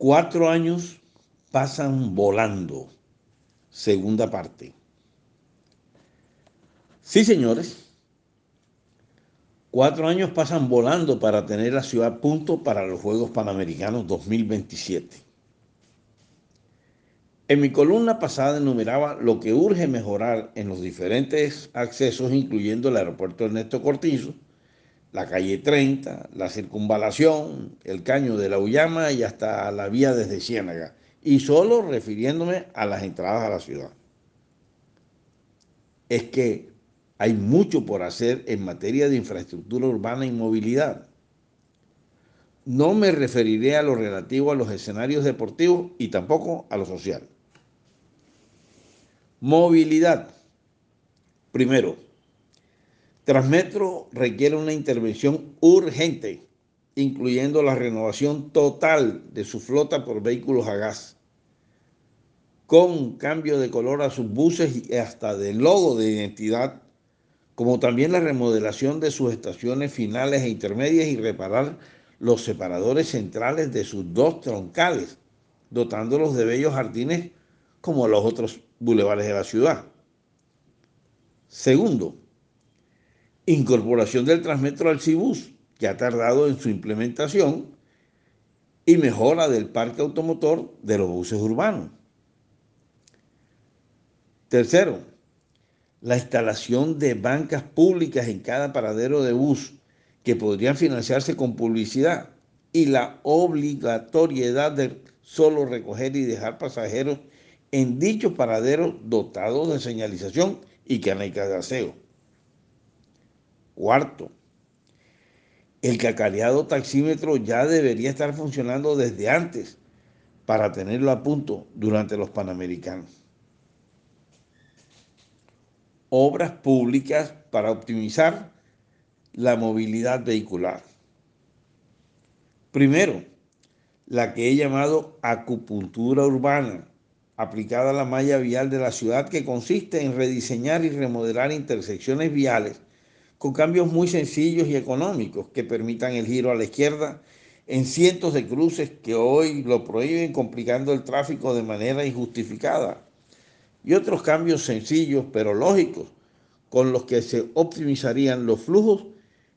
Cuatro años pasan volando. Segunda parte. Sí, señores. Cuatro años pasan volando para tener la ciudad punto para los Juegos Panamericanos 2027. En mi columna pasada enumeraba lo que urge mejorar en los diferentes accesos, incluyendo el aeropuerto Ernesto Cortizo, la calle 30, la circunvalación, el caño de la Ullama y hasta la vía desde Ciénaga, y solo refiriéndome a las entradas a la ciudad. Es que hay mucho por hacer en materia de infraestructura urbana y movilidad. No me referiré a lo relativo a los escenarios deportivos y tampoco a lo social. Movilidad. Primero, Transmetro requiere una intervención urgente, incluyendo la renovación total de su flota por vehículos a gas, con cambio de color a sus buses y hasta de logo de identidad, como también la remodelación de sus estaciones finales e intermedias y reparar los separadores centrales de sus dos troncales, dotándolos de bellos jardines como los otros bulevares de la ciudad. Segundo, incorporación del Transmetro al Cibus, que ha tardado en su implementación, y mejora del parque automotor de los buses urbanos. Tercero, la instalación de bancas públicas en cada paradero de bus que podrían financiarse con publicidad y la obligatoriedad de solo recoger y dejar pasajeros en dichos paraderos dotados de señalización y caneca de aseo. Cuarto, el cacareado taxímetro ya debería estar funcionando desde antes para tenerlo a punto durante los Panamericanos. Obras públicas para optimizar la movilidad vehicular. Primero, la que he llamado acupuntura urbana, aplicada a la malla vial de la ciudad, que consiste en rediseñar y remodelar intersecciones viales con cambios muy sencillos y económicos que permitan el giro a la izquierda en cientos de cruces que hoy lo prohíben, complicando el tráfico de manera injustificada. Y otros cambios sencillos pero lógicos con los que se optimizarían los flujos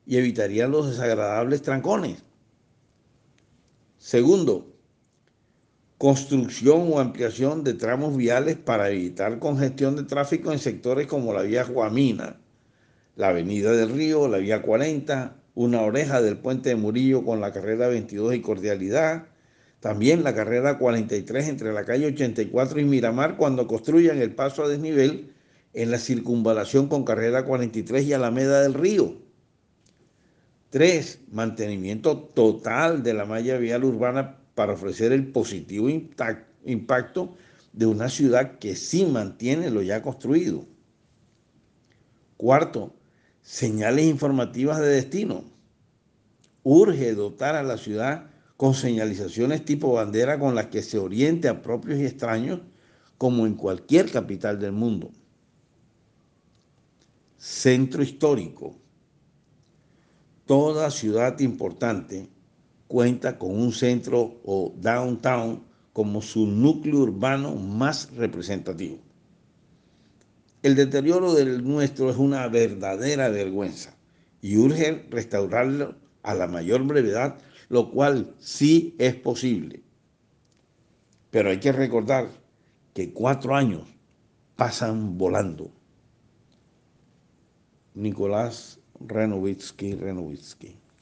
y evitarían los desagradables trancones. Segundo, construcción o ampliación de tramos viales para evitar congestión de tráfico en sectores como la vía Guamina, la Avenida del Río, la Vía 40, una oreja del puente de Murillo con la carrera 22 y Cordialidad, también la carrera 43 entre la calle 84 y Miramar cuando construyan el paso a desnivel en la circunvalación con carrera 43 y Alameda del Río. 3. Mantenimiento total de la malla vial urbana para ofrecer el positivo impacto de una ciudad que sí mantiene lo ya construido. Cuarto, señales informativas de destino. Urge dotar a la ciudad con señalizaciones tipo bandera con las que se oriente a propios y extraños como en cualquier capital del mundo. Centro histórico. Toda ciudad importante cuenta con un centro o downtown como su núcleo urbano más representativo. El deterioro del nuestro es una verdadera vergüenza y urge restaurarlo a la mayor brevedad, lo cual sí es posible. Pero hay que recordar que cuatro años pasan volando. Nicolás Renovitsky Renovitsky.